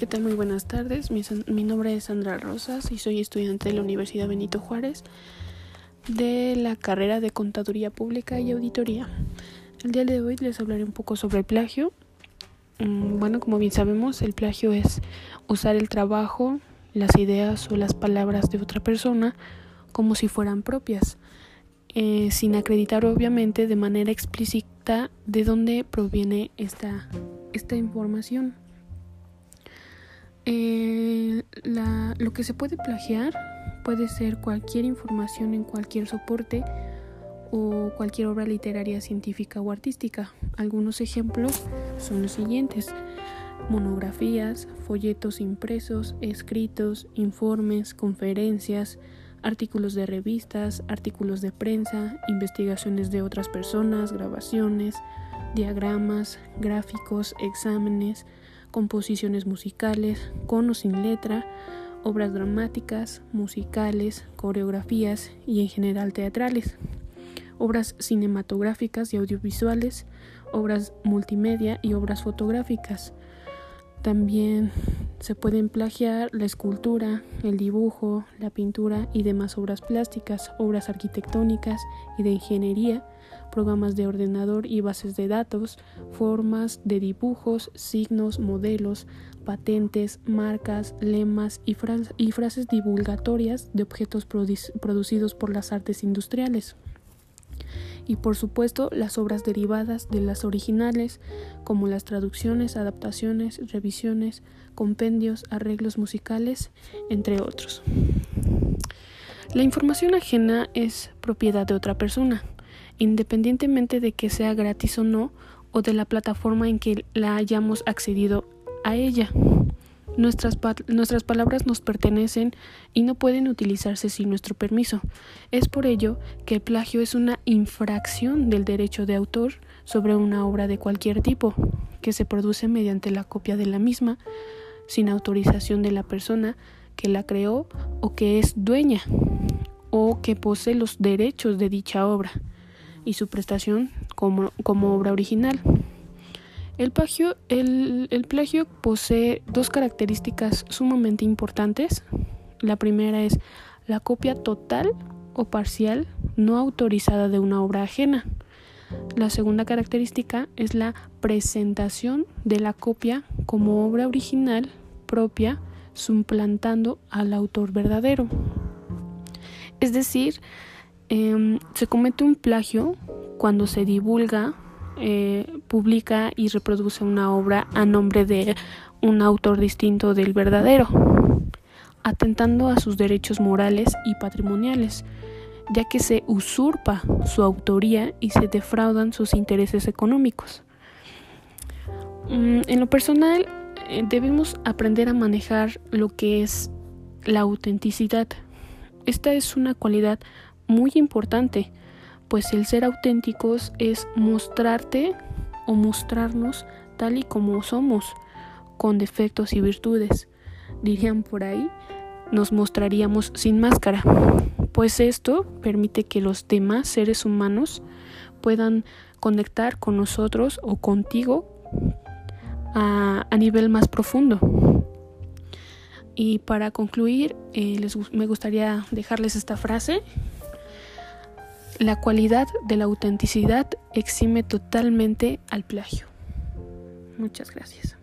¿qué tal? Muy buenas tardes. Mi, mi, nombre es Sandra Rosas y soy estudiante de la Universidad Benito Juárez de la carrera de Contaduría Pública y Auditoría. El día de hoy les hablaré un poco sobre el plagio. Mm, bueno, como bien sabemos, el plagio es usar el trabajo, las ideas o las palabras de otra persona como si fueran propias, eh, sin acreditar obviamente de manera explícita de dónde proviene esta, esta información. Eh, lo que se puede plagiar puede ser cualquier información en cualquier soporte o cualquier obra literaria, científica o artística. Algunos ejemplos son los siguientes. Monografías, folletos impresos, escritos, informes, conferencias, artículos de revistas, artículos de prensa, investigaciones de otras personas, grabaciones, diagramas, gráficos, exámenes, composiciones musicales, con o sin letra, obras dramáticas, musicales, coreografías y en general teatrales, obras cinematográficas y audiovisuales, obras multimedia y obras fotográficas. También se pueden plagiar la escultura, el dibujo, la pintura y demás obras plásticas, obras arquitectónicas y de ingeniería, programas de ordenador y bases de datos, formas de dibujos, signos, modelos, patentes, marcas, lemas y, frases divulgatorias de objetos producidos por las artes industriales. Y por supuesto las obras derivadas de las originales, como las traducciones, adaptaciones, revisiones, compendios, arreglos musicales, entre otros. La información ajena es propiedad de otra persona independientemente de que sea gratis o no, o de la plataforma en que la hayamos accedido a ella. Nuestras, palabras nos pertenecen y no pueden utilizarse sin nuestro permiso. Es por ello que el plagio es una infracción del derecho de autor sobre una obra de cualquier tipo, que se produce mediante la copia de la misma, sin autorización de la persona que la creó o que es dueña o que posee los derechos de dicha obra y su prestación como obra original. El plagio, el, plagio posee dos características sumamente importantes. La primera es la copia total o parcial no autorizada de una obra ajena. La segunda característica es la presentación de la copia como obra original propia, suplantando al autor verdadero. Es decir, Em, se comete un plagio cuando se divulga, eh, publica y reproduce una obra a nombre de un autor distinto del verdadero, atentando a sus derechos morales y patrimoniales, ya que se usurpa su autoría y se defraudan sus intereses económicos. Mm, en lo personal, eh, debemos aprender a manejar lo que es la autenticidad. Esta es una cualidad muy importante, pues el ser auténticos es mostrarte o mostrarnos tal y como somos, con defectos y virtudes. Dirían por ahí, nos mostraríamos sin máscara, pues esto permite que los demás seres humanos puedan conectar con nosotros o contigo a, nivel más profundo. Y para concluir, eh, me gustaría dejarles esta frase la cualidad de la autenticidad exime totalmente al plagio. Muchas gracias.